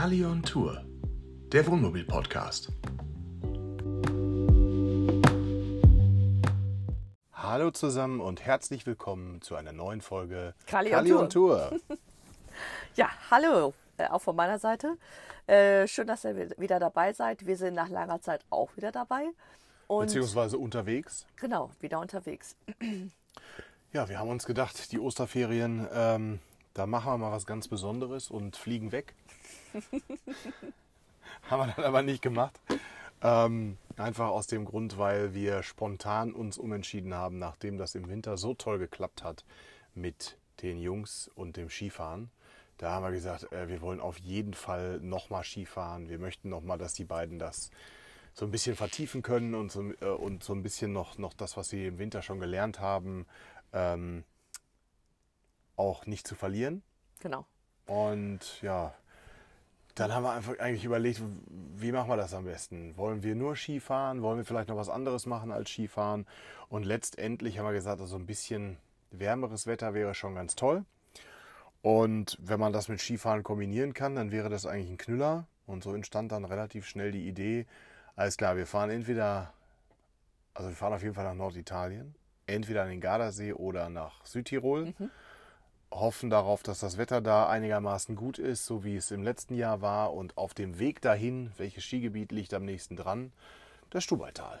Kali on Tour, der Wohnmobil-Podcast. Hallo zusammen und herzlich willkommen zu einer neuen Folge Kali, Kali on on Tour. Ja, hallo, äh, auch von meiner Seite. Äh, schön, dass ihr wieder dabei seid. Wir sind nach langer Zeit auch wieder dabei. Und Beziehungsweise unterwegs. genau, wieder unterwegs. Ja, wir haben uns gedacht, die Osterferien, ähm, da machen wir mal was ganz Besonderes und fliegen weg. haben wir dann aber nicht gemacht. Ähm, einfach aus dem Grund, weil wir spontan uns umentschieden haben, nachdem das im Winter so toll geklappt hat mit den Jungs und dem Skifahren. Da haben wir gesagt, äh, wir wollen auf jeden Fall nochmal Skifahren. Wir möchten nochmal, dass die beiden das so ein bisschen vertiefen können und so, äh, und so ein bisschen noch, noch das, was sie im Winter schon gelernt haben, ähm, auch nicht zu verlieren. Genau. Und ja, dann haben wir einfach eigentlich überlegt, wie machen wir das am besten? Wollen wir nur Skifahren? Wollen wir vielleicht noch was anderes machen als Skifahren? Und letztendlich haben wir gesagt, also ein bisschen wärmeres Wetter wäre schon ganz toll. Und wenn man das mit Skifahren kombinieren kann, dann wäre das eigentlich ein Knüller. Und so entstand dann relativ schnell die Idee, alles klar, wir fahren entweder, also wir fahren auf jeden Fall nach Norditalien, entweder an den Gardasee oder nach Südtirol hoffen darauf, dass das Wetter da einigermaßen gut ist, so wie es im letzten Jahr war. Und auf dem Weg dahin, welches Skigebiet liegt am nächsten dran? Das Stubaital.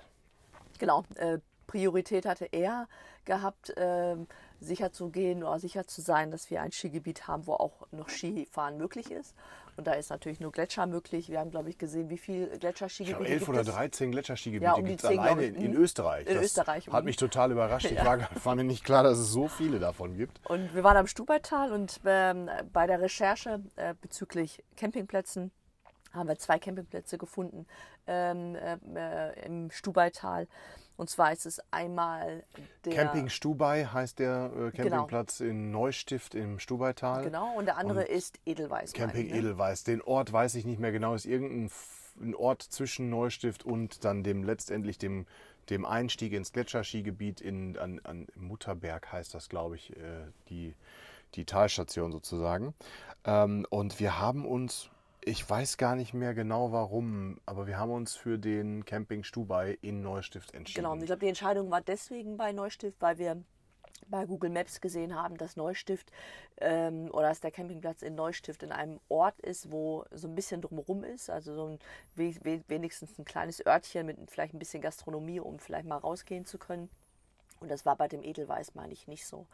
Genau. Äh, Priorität hatte er gehabt, ähm, sicher zu gehen oder sicher zu sein, dass wir ein Skigebiet haben, wo auch noch Skifahren möglich ist. Und da ist natürlich nur Gletscher möglich. Wir haben, glaube ich, gesehen, wie viele Ich glaube, Gletscherskigebiete 11 gibt oder es. 13 Gletscherskigebiete Ja, um gibt es 10, alleine ich. in, in Mhm. Österreich. In das Österreich, Hat mich total überrascht. Ich Ja. war, war mir nicht klar, dass es so viele davon gibt. Und wir waren am Stubaital und ähm, bei der Recherche äh, bezüglich Campingplätzen haben wir zwei Campingplätze gefunden ähm, äh, äh, im Stubaital. Und zwar ist es einmal der Camping Stubai heißt der äh, Campingplatz in Neustift im Stubaital. Genau, und der andere ist Edelweiß. Camping ich, ne? Edelweiß. Den Ort weiß ich nicht mehr genau. Ist irgendein ein Ort zwischen Neustift und dann dem letztendlich dem, dem Einstieg ins Gletscherskigebiet in an, an Mutterberg heißt das, glaube ich, äh, die, die Talstation sozusagen. Ähm, und wir haben uns, ich weiß gar nicht mehr genau warum, aber wir haben uns für den Camping Stubai in Neustift entschieden. Genau, und ich glaube, die Entscheidung war deswegen bei Neustift, weil wir bei Google Maps gesehen haben, dass Neustift ähm, oder dass der Campingplatz in Neustift in einem Ort ist, wo so ein bisschen drumherum ist, also so ein we we wenigstens ein kleines Örtchen mit vielleicht ein bisschen Gastronomie, um vielleicht mal rausgehen zu können. Und das war bei dem Edelweiß, meine ich, nicht so.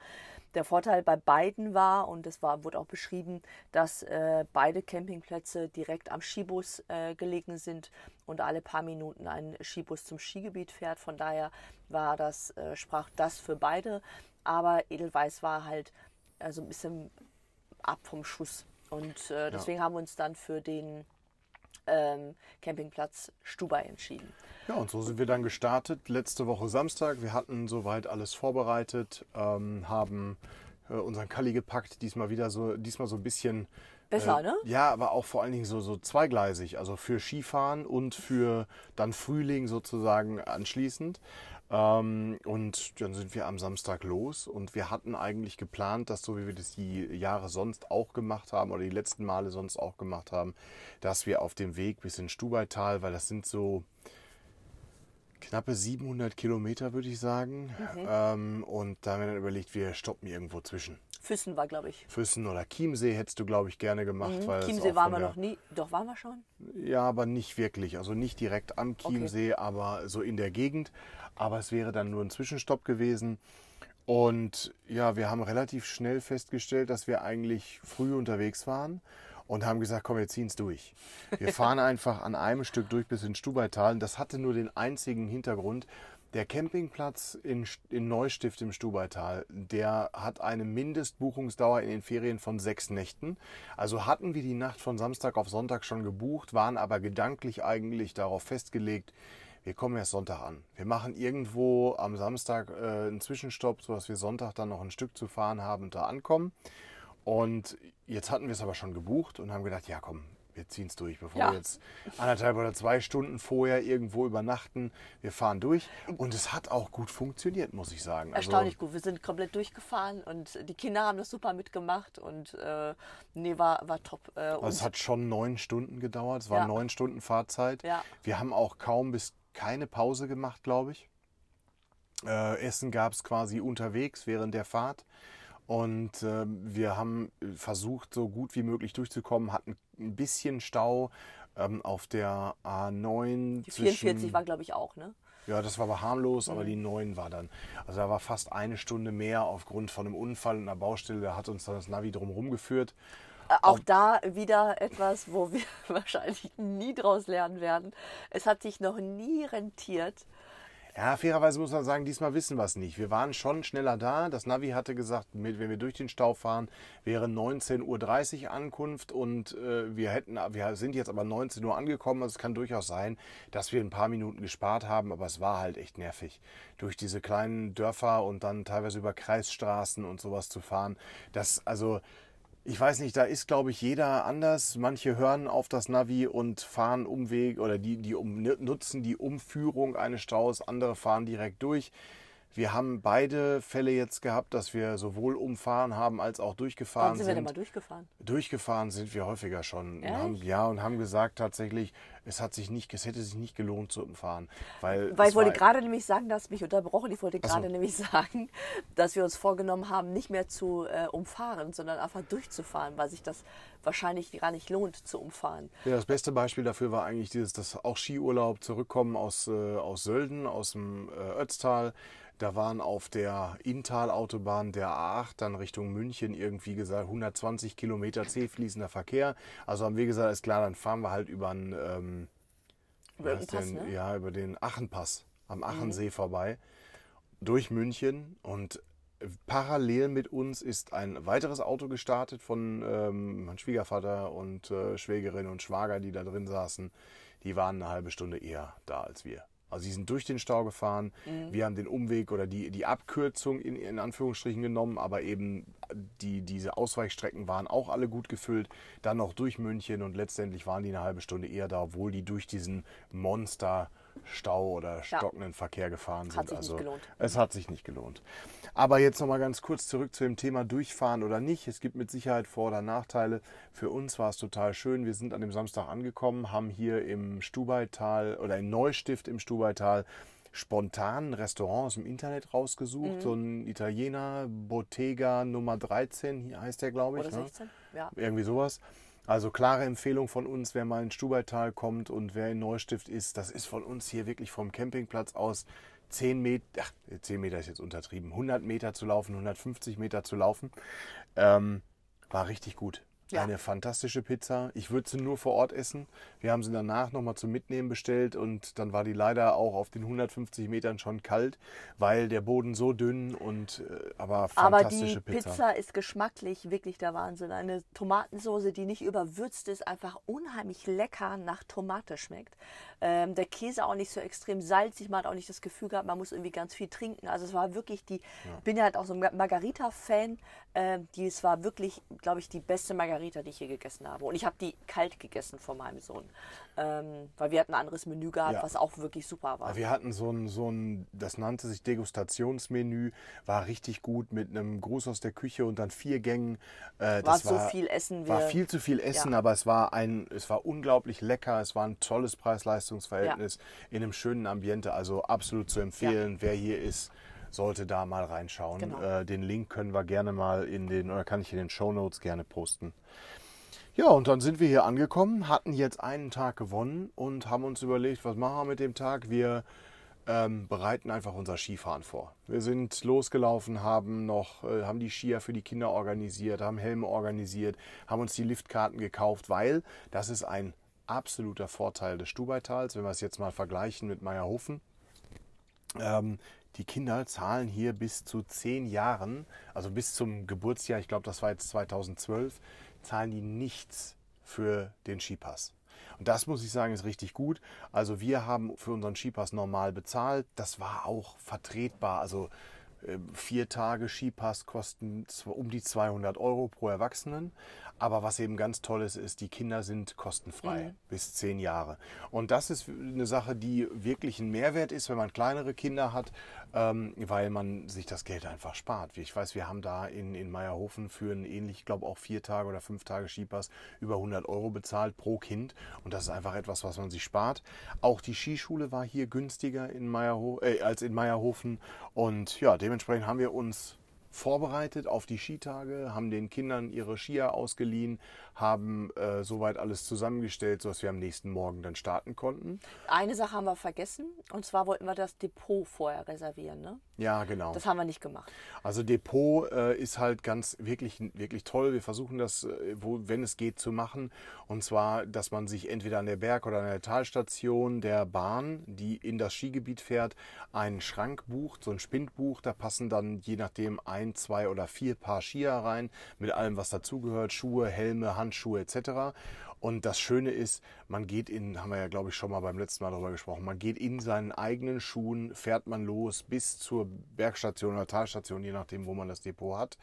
Der Vorteil bei beiden war, und das war, wurde auch beschrieben, dass äh, beide Campingplätze direkt am Skibus äh, gelegen sind und alle paar Minuten ein Skibus zum Skigebiet fährt. Von daher war das, äh, sprach das für beide. Aber Edelweiß war halt äh, so ein bisschen ab vom Schuss. Und äh, deswegen haben wir uns dann für den ähm, Campingplatz Stubai entschieden. Ja, und so sind wir dann gestartet. Letzte Woche Samstag. Wir hatten soweit alles vorbereitet, ähm, haben äh, unseren Kalli gepackt. Diesmal wieder so, diesmal so ein bisschen. Besser, äh, ne? Ja, aber auch vor allen Dingen so, so zweigleisig. Also für Skifahren und für dann Frühling sozusagen anschließend. Ähm, und dann sind wir am Samstag los. Und wir hatten eigentlich geplant, dass so wie wir das die Jahre sonst auch gemacht haben oder die letzten Male sonst auch gemacht haben, dass wir auf dem Weg bis in Stubaital, weil das sind so knappe 700 Kilometer, würde ich sagen. Mhm. Ähm, und da haben wir dann überlegt, wir stoppen irgendwo zwischen. Füssen war, glaube ich. Füssen oder Chiemsee hättest du, glaube ich, gerne gemacht. weil Mhm. Chiemsee auch waren wir noch nie. Doch, waren wir schon? Ja, aber nicht wirklich. Also nicht direkt am Chiemsee, aber so in der Gegend. Aber es wäre dann nur ein Zwischenstopp gewesen. Und ja, wir haben relativ schnell festgestellt, dass wir eigentlich früh unterwegs waren und haben gesagt, komm, wir ziehen es durch. Wir fahren einfach an einem Stück durch bis in Stubaital. Und das hatte nur den einzigen Hintergrund, der Campingplatz in, in Neustift im Stubaital, der hat eine Mindestbuchungsdauer in den Ferien von sechs Nächten. Also hatten wir die Nacht von Samstag auf Sonntag schon gebucht, waren aber gedanklich eigentlich darauf festgelegt, wir kommen erst Sonntag an. Wir machen irgendwo am Samstag äh, einen Zwischenstopp, sodass wir Sonntag dann noch ein Stück zu fahren haben und da ankommen. Und jetzt hatten wir es aber schon gebucht und haben gedacht, ja komm, wir ziehen es durch, bevor Ja. wir jetzt anderthalb oder zwei Stunden vorher irgendwo übernachten. Wir fahren durch und es hat auch gut funktioniert, muss ich sagen. Also, Erstaunlich gut. Wir sind komplett durchgefahren und die Kinder haben das super mitgemacht und äh, nee, war, war top. Äh, Also es hat schon neun Stunden gedauert. Es war Ja. neun Stunden Fahrzeit. Ja. Wir haben auch kaum bis keine Pause gemacht, glaube ich. Äh, Essen gab es quasi unterwegs während der Fahrt. Und ähm, wir haben versucht, so gut wie möglich durchzukommen, hatten ein bisschen Stau ähm, auf der A9. die 44 zwischen- war, glaube ich, auch, ne? ja, das war aber harmlos, aber Mhm. die 9 war dann. Also da war fast eine Stunde mehr aufgrund von einem Unfall in einer Baustelle. Da hat uns dann das Navi drumherum geführt. Äh, Auch da wieder etwas, wo wir wahrscheinlich nie draus lernen werden. Es hat sich noch nie rentiert. Ja, fairerweise muss man sagen, diesmal wissen wir es nicht. Wir waren schon schneller da. Das Navi hatte gesagt, wenn wir durch den Stau fahren, wäre 19.30 Uhr Ankunft und äh, wir hätten, wir sind jetzt aber 19 Uhr angekommen. Also es kann durchaus sein, dass wir ein paar Minuten gespart haben, aber es war halt echt nervig. Durch diese kleinen Dörfer und dann teilweise über Kreisstraßen und sowas zu fahren. Das, also, ich weiß nicht, da ist, glaube ich, jeder anders. Manche hören auf das Navi und fahren Umweg oder die, die um, nutzen die Umführung eines Staus, andere fahren direkt durch. Wir haben beide Fälle jetzt gehabt, dass wir sowohl umfahren haben als auch Wann durchgefahren sind wir denn sind. mal durchgefahren? Durchgefahren sind wir häufiger schon. Und haben, ja, und haben gesagt tatsächlich, es, hat sich nicht, es hätte sich nicht gelohnt zu umfahren. Weil, Weil ich wollte gerade nämlich sagen, dass mich unterbrochen. Ich wollte so. gerade nämlich sagen, dass wir uns vorgenommen haben, nicht mehr zu äh, umfahren, sondern einfach durchzufahren, weil sich das wahrscheinlich gar nicht lohnt zu umfahren. Ja, das beste Beispiel dafür war eigentlich dieses, dass auch Skiurlaub zurückkommen aus, äh, aus Sölden, aus dem äh, Ötztal. Da waren auf der Inntal-Autobahn der A8 dann Richtung München irgendwie gesagt 120 Kilometer C fließender Verkehr. Also haben wir gesagt, ist klar, dann fahren wir halt über einen, ähm, Über irgendeinen Pass, ne? ja, über den Achenpass am Achensee vorbei durch München und parallel mit uns ist ein weiteres Auto gestartet von ähm, meinem Schwiegervater und äh, Schwägerin und Schwager, die da drin saßen. Die waren eine halbe Stunde eher da als wir. Also sie sind durch den Stau gefahren. Wir haben den Umweg oder die, die Abkürzung in, in Anführungsstrichen genommen, aber eben die, diese Ausweichstrecken waren auch alle gut gefüllt. Dann noch durch München und letztendlich waren die eine halbe Stunde eher da, obwohl die durch diesen Monster-Stau oder stockenden Verkehr gefahren sind. Hat sich nicht also gelohnt. es hat sich nicht gelohnt. Aber jetzt noch mal ganz kurz zurück zu dem Thema durchfahren oder nicht. Es gibt mit Sicherheit Vor- oder Nachteile. Für uns war es total schön. Wir sind an dem Samstag angekommen, haben hier im Stubaital oder in Neustift im Stubaital spontan ein Restaurant aus dem Internet Mhm. rausgesucht. So ein Italiener, Bottega Nummer 13, hier heißt der, glaube ich. Oder ne? 16? Ja. Irgendwie sowas. Also klare Empfehlung von uns, wer mal in Stubaital kommt und wer in Neustift ist, das ist von uns hier wirklich vom Campingplatz aus 10 Meter, ach, 10 Meter ist jetzt untertrieben, 100 Meter zu laufen, 150 Meter zu laufen. Ähm, war richtig gut. Ja. Eine fantastische Pizza. Ich würde sie nur vor Ort essen. Wir haben sie danach nochmal zum Mitnehmen bestellt und dann war die leider auch auf den 150 Metern schon kalt, weil der Boden so dünn und äh, aber Aber fantastische die Pizza. ist geschmacklich wirklich der Wahnsinn. Eine Tomatensoße, die nicht überwürzt ist, einfach unheimlich lecker nach Tomate schmeckt. Ähm, der Käse auch nicht so extrem salzig. Man hat auch nicht das Gefühl gehabt, man muss irgendwie ganz viel trinken. Also es war wirklich die, ich bin ja halt auch so ein Margarita-Fan. Ähm, die, es war wirklich, glaube ich, die beste Margarita, die ich hier gegessen habe. Und ich habe die kalt gegessen von meinem Sohn. Ähm, weil wir hatten ein anderes Menü gehabt, Ja. was auch wirklich super war. Ja, Wir hatten so ein, so ein, das nannte sich Degustationsmenü, war richtig gut mit einem Gruß aus der Küche und dann vier Gängen. Äh, war so viel Essen. war wir- viel zu viel Essen, Ja. aber es war ein, es war unglaublich lecker. Es war ein tolles Preis-Leistungs-Verhältnis in einem schönen Ambiente. Also absolut zu empfehlen. Wer hier ist, sollte da mal reinschauen. Genau. Äh, den Link können wir gerne mal in den, oder kann ich in den Show Notes gerne posten. Ja, und dann sind wir hier angekommen, hatten jetzt einen Tag gewonnen und haben uns überlegt, was machen wir mit dem Tag? Wir ähm, bereiten einfach unser Skifahren vor. Wir sind losgelaufen, haben noch, äh, haben die Skier für die Kinder organisiert, haben Helme organisiert, haben uns die Liftkarten gekauft, weil das ist ein absoluter Vorteil des Stubaitals, wenn wir es jetzt mal vergleichen mit Meierhofen. Ähm, die Kinder zahlen hier bis zu zehn Jahren, also bis zum Geburtsjahr, ich glaube, das war jetzt 2012, zahlen die nichts für den Skipass. Und das muss ich sagen, ist richtig gut. Also wir haben für unseren Skipass normal bezahlt. Das war auch vertretbar. Also vier Tage Skipass kosten um die 200 Euro pro Erwachsenen. Aber was eben ganz toll ist, ist, die Kinder sind kostenfrei mhm. bis zehn Jahre. Und das ist eine Sache, die wirklich ein Mehrwert ist, wenn man kleinere Kinder hat, ähm, weil man sich das Geld einfach spart. Ich weiß, wir haben da in, in Meierhofen für einen ähnlich, ich glaube auch vier Tage oder fünf Tage Skipass über 100 Euro bezahlt pro Kind. Und das ist einfach etwas, was man sich spart. Auch die Skischule war hier günstiger in Meierho äh, als in Meierhofen. Und ja, dementsprechend haben wir uns vorbereitet auf die Skitage, haben den Kindern ihre Skier ausgeliehen, haben äh, soweit alles zusammengestellt, sodass wir am nächsten Morgen dann starten konnten. Eine Sache haben wir vergessen, und zwar wollten wir das Depot vorher reservieren. Ne? Ja, genau. Das haben wir nicht gemacht. Also Depot äh, ist halt ganz wirklich, wirklich toll. Wir versuchen das, äh, wo, wenn es geht, zu machen. Und zwar, dass man sich entweder an der Berg- oder an der Talstation der Bahn, die in das Skigebiet fährt, einen Schrank bucht, so ein Spindbuch. Da passen dann je nachdem ein, zwei oder vier Paar Skier rein, mit allem, was dazugehört, Schuhe, Helme, Handschuhe etc. Und das Schöne ist, man geht in, haben wir ja glaube ich schon mal beim letzten Mal darüber gesprochen, man geht in seinen eigenen Schuhen, fährt man los bis zur Bergstation oder Talstation, je nachdem, wo man das Depot hat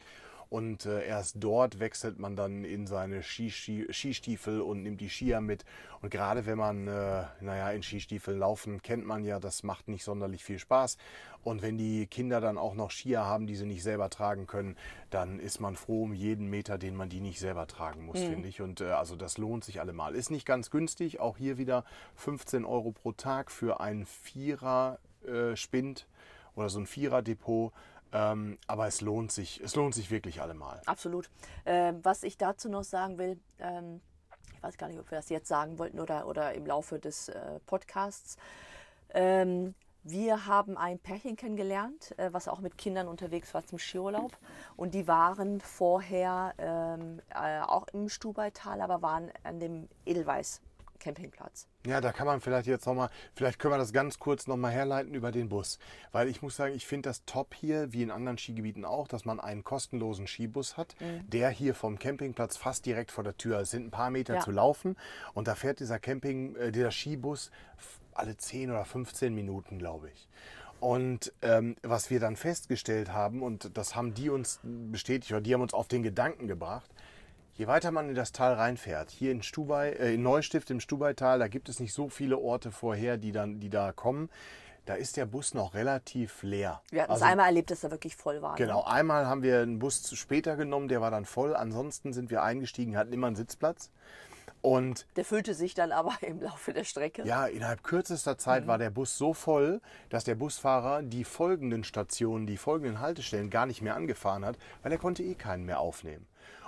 und äh, erst dort wechselt man dann in seine Skistiefel und nimmt die Skier mit. Und gerade wenn man, äh, naja, in Skistiefeln laufen, kennt man ja, das macht nicht sonderlich viel Spaß. Und wenn die Kinder dann auch noch Skier haben, die sie nicht selber tragen können, dann ist man froh um jeden Meter, den man die nicht selber tragen muss, mhm. finde ich. Und äh, also das lohnt sich allemal. Ist nicht ganz günstig, auch hier wieder 15 Euro pro Tag für einen Vierer-Spind äh, oder so ein Vierer-Depot. Ähm, aber es lohnt sich, es lohnt sich wirklich allemal. Absolut. Ähm, was ich dazu noch sagen will, ähm, ich weiß gar nicht, ob wir das jetzt sagen wollten oder, oder im Laufe des äh, Podcasts. Ähm, wir haben ein Pärchen kennengelernt, äh, was auch mit Kindern unterwegs war zum Skiurlaub. Und die waren vorher ähm, äh, auch im Stubaital, aber waren an dem Edelweiß Campingplatz. Ja, da kann man vielleicht jetzt nochmal, vielleicht können wir das ganz kurz nochmal herleiten über den Bus. Weil ich muss sagen, ich finde das top hier, wie in anderen Skigebieten auch, dass man einen kostenlosen Skibus hat, mhm. der hier vom Campingplatz fast direkt vor der Tür, es sind ein paar Meter ja. zu laufen und da fährt dieser Camping, äh, dieser Skibus alle 10 oder 15 Minuten, glaube ich. Und ähm, was wir dann festgestellt haben, und das haben die uns bestätigt, oder die haben uns auf den Gedanken gebracht, Je weiter man in das Tal reinfährt, hier in, Stubai, äh, in Neustift im Stubaital, da gibt es nicht so viele Orte vorher, die, dann, die da kommen. Da ist der Bus noch relativ leer. Wir hatten also, es einmal erlebt, dass er wirklich voll war. Genau, ne? einmal haben wir einen Bus zu später genommen, der war dann voll. Ansonsten sind wir eingestiegen, hatten immer einen Sitzplatz. Und der füllte sich dann aber im Laufe der Strecke. Ja, innerhalb kürzester Zeit mhm. war der Bus so voll, dass der Busfahrer die folgenden Stationen, die folgenden Haltestellen gar nicht mehr angefahren hat, weil er konnte eh keinen mehr aufnehmen.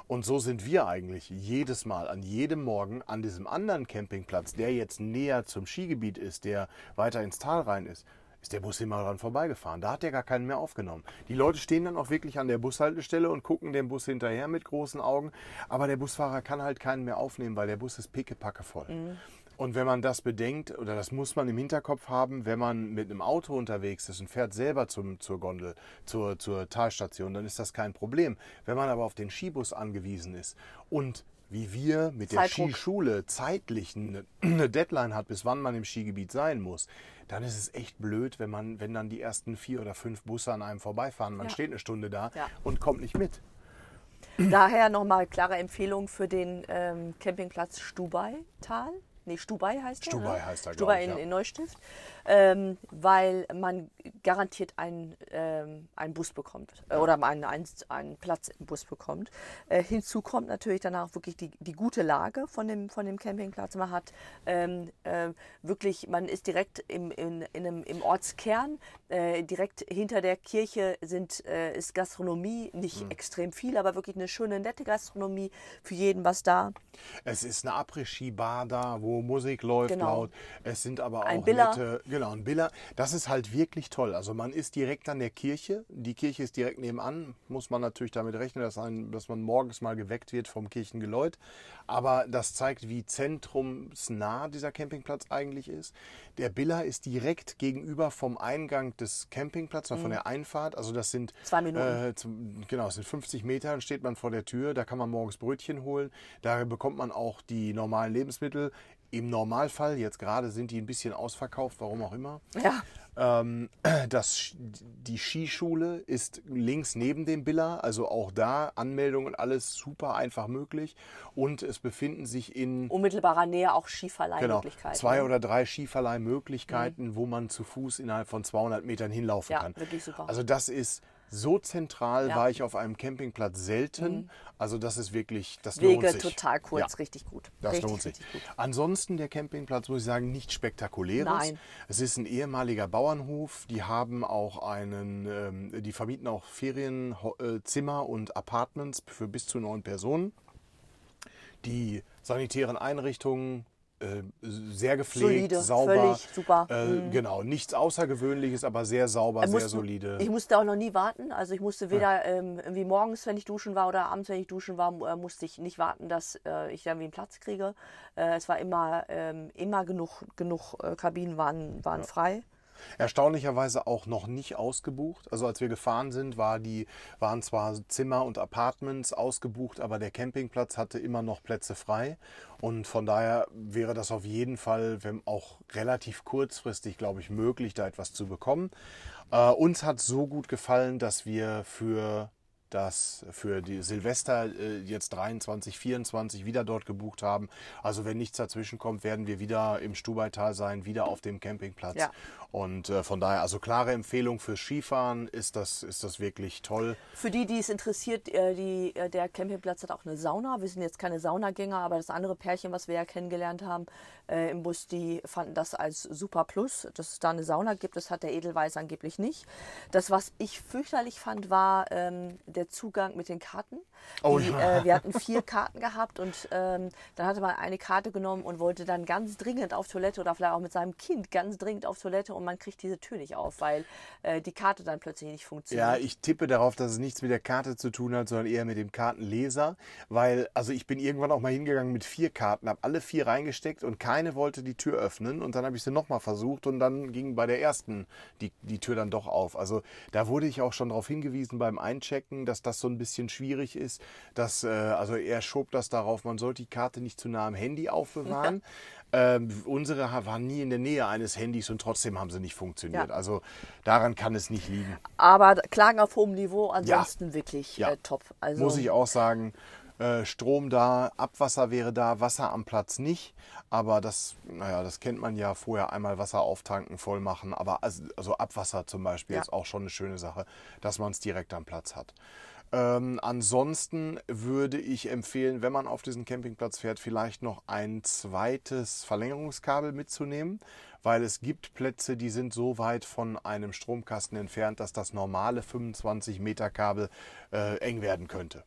Und so sind wir eigentlich jedes Mal, an jedem Morgen, an diesem anderen Campingplatz, der jetzt näher zum Skigebiet ist, der weiter ins Tal rein ist, ist der Bus immer dran vorbeigefahren. Da hat der gar keinen mehr aufgenommen. Die Leute stehen dann auch wirklich an der Bushaltestelle und gucken dem Bus hinterher mit großen Augen. Aber der Busfahrer kann halt keinen mehr aufnehmen, weil der Bus ist pickepacke voll. Mhm. Und wenn man das bedenkt, oder das muss man im Hinterkopf haben, wenn man mit einem Auto unterwegs ist und fährt selber zum, zur Gondel, zur, zur Talstation, dann ist das kein Problem. Wenn man aber auf den Skibus angewiesen ist und wie wir mit der Zeitdruck. Skischule zeitlich eine, eine, Deadline hat, bis wann man im Skigebiet sein muss, dann ist es echt blöd, wenn man, wenn dann die ersten vier oder fünf Busse an einem vorbeifahren. Man ja. steht eine Stunde da ja. und kommt nicht mit. Daher nochmal klare Empfehlung für den ähm, Campingplatz Stubaital nee, Stubai heißt der. Stubai ne? heißt er, Stubai in, ja. in Neustift, ähm, weil man garantiert einen, ähm, einen Bus bekommt äh, oder einen, einen, einen, Platz im Bus bekommt. Äh, hinzu kommt natürlich danach wirklich die, die gute Lage von dem, von dem Campingplatz. Man hat ähm, äh, wirklich, man ist direkt im, in, in einem, im Ortskern, äh, direkt hinter der Kirche sind, äh, ist Gastronomie, nicht mhm. extrem viel, aber wirklich eine schöne, nette Gastronomie, für jeden was da. Es ist eine Après-Ski-Bar da, wo Musik läuft genau. laut. Es sind aber auch ein Biller. nette, genau, ein Biller. Das ist halt wirklich toll. Also man ist direkt an der Kirche. Die Kirche ist direkt nebenan. Muss man natürlich damit rechnen, dass, ein, dass man morgens mal geweckt wird vom Kirchengeläut. Aber das zeigt, wie zentrumsnah dieser Campingplatz eigentlich ist. Der Biller ist direkt gegenüber vom Eingang des Campingplatzes, mhm. von der Einfahrt. Also das sind zwei Minuten. Äh, zum, genau, es sind 50 Meter. Dann steht man vor der Tür. Da kann man morgens Brötchen holen. Da bekommt man auch die normalen Lebensmittel. Im Normalfall, jetzt gerade sind die ein bisschen ausverkauft, warum auch immer. Ja. Ähm, das, die Skischule ist links neben dem Biller, also auch da Anmeldung und alles super einfach möglich. Und es befinden sich in Unmittelbarer Nähe auch genau, Skiverleihmöglichkeiten. zwei oder drei Skiverleihmöglichkeiten, wo man zu Fuß innerhalb von 200 Metern hinlaufen Ja, kann. wirklich super. Also das ist so zentral, Ja. Mhm. war ich auf einem Campingplatz selten. Also das ist wirklich, das lohnt Wege sich. total kurz, Ja. richtig gut. Das richtig, lohnt sich. Ansonsten der Campingplatz, muss ich sagen, nicht spektakuläres. Nein. Es ist ein ehemaliger Bauernhof. Die haben auch einen, ähm, die vermieten auch Ferienzimmer und Apartments für bis zu neun Personen. Die sanitären Einrichtungen äh, sehr gepflegt, Solide, sauber. völlig super. Äh, Mhm. Genau, nichts Außergewöhnliches, aber sehr sauber, Ich sehr musste- solide. Ich musste auch noch nie warten. Also ich musste weder ähm, irgendwie morgens, wenn ich duschen war, oder abends, wenn ich duschen war, äh, musste ich nicht warten, dass äh, ich dann wie einen Platz kriege. Äh, es war immer, ähm, immer genug, genug Kabinen waren, waren frei. Erstaunlicherweise auch noch nicht ausgebucht. Also als wir gefahren sind, war die, waren zwar Zimmer und Apartments ausgebucht, aber der Campingplatz hatte immer noch Plätze frei. Und von daher wäre das auf jeden Fall, wenn auch relativ kurzfristig, glaube ich, möglich, da etwas zu bekommen. Äh, uns hat so gut gefallen, dass wir für das für die Silvester äh, jetzt 23, 24 wieder dort gebucht haben. Also wenn nichts dazwischen kommt, werden wir wieder im Stubaital sein, wieder auf dem Campingplatz. Ja. Und äh, von daher, also klare Empfehlung fürs Skifahren ist das, ist das wirklich toll. Für die, die es interessiert, äh, die, äh, der Campingplatz hat auch eine Sauna. Wir sind jetzt keine Saunagänger, aber das andere Pärchen, was wir ja kennengelernt haben äh, im Bus, die fanden das als super Plus, dass es da eine Sauna gibt. Das hat der Edelweiß angeblich nicht. Das, was ich fürchterlich fand, war ähm, der Zugang mit den Karten. Oh die, ja. äh, wir hatten vier Karten gehabt und ähm, dann hatte man eine Karte genommen und wollte dann ganz dringend auf Toilette oder vielleicht auch mit seinem Kind ganz dringend auf Toilette und man kriegt diese Tür nicht auf, weil äh, die Karte dann plötzlich nicht funktioniert. Ja, ich tippe darauf, dass es nichts mit der Karte zu tun hat, sondern eher mit dem Kartenleser. Weil, also ich bin irgendwann auch mal hingegangen mit vier Karten, habe alle vier reingesteckt und keine wollte die Tür öffnen. Und dann habe ich sie nochmal versucht und dann ging bei der ersten die, die Tür dann doch auf. Also da wurde ich auch schon darauf hingewiesen beim Einchecken, dass das so ein bisschen schwierig ist. Dass, äh, also er schob das darauf, man sollte die Karte nicht zu nah am Handy aufbewahren. Ähm, unsere waren nie in der Nähe eines Handys und trotzdem haben sie nicht funktioniert. Ja. Also daran kann es nicht liegen. Aber Klagen auf hohem Niveau, ansonsten wirklich Ja. äh, top. Also, Muss ich auch sagen, äh, Strom da, Abwasser wäre da, Wasser am Platz nicht. Aber das, naja, das kennt man ja vorher einmal Wasser auftanken, voll machen. Aber also, also Abwasser zum Beispiel Ja. ist auch schon eine schöne Sache, dass man es direkt am Platz hat. Ähm, ansonsten würde ich empfehlen, wenn man auf diesen Campingplatz fährt, vielleicht noch ein zweites Verlängerungskabel mitzunehmen, weil es gibt Plätze, die sind so weit von einem Stromkasten entfernt, dass das normale 25 Meter Kabel äh, eng werden könnte.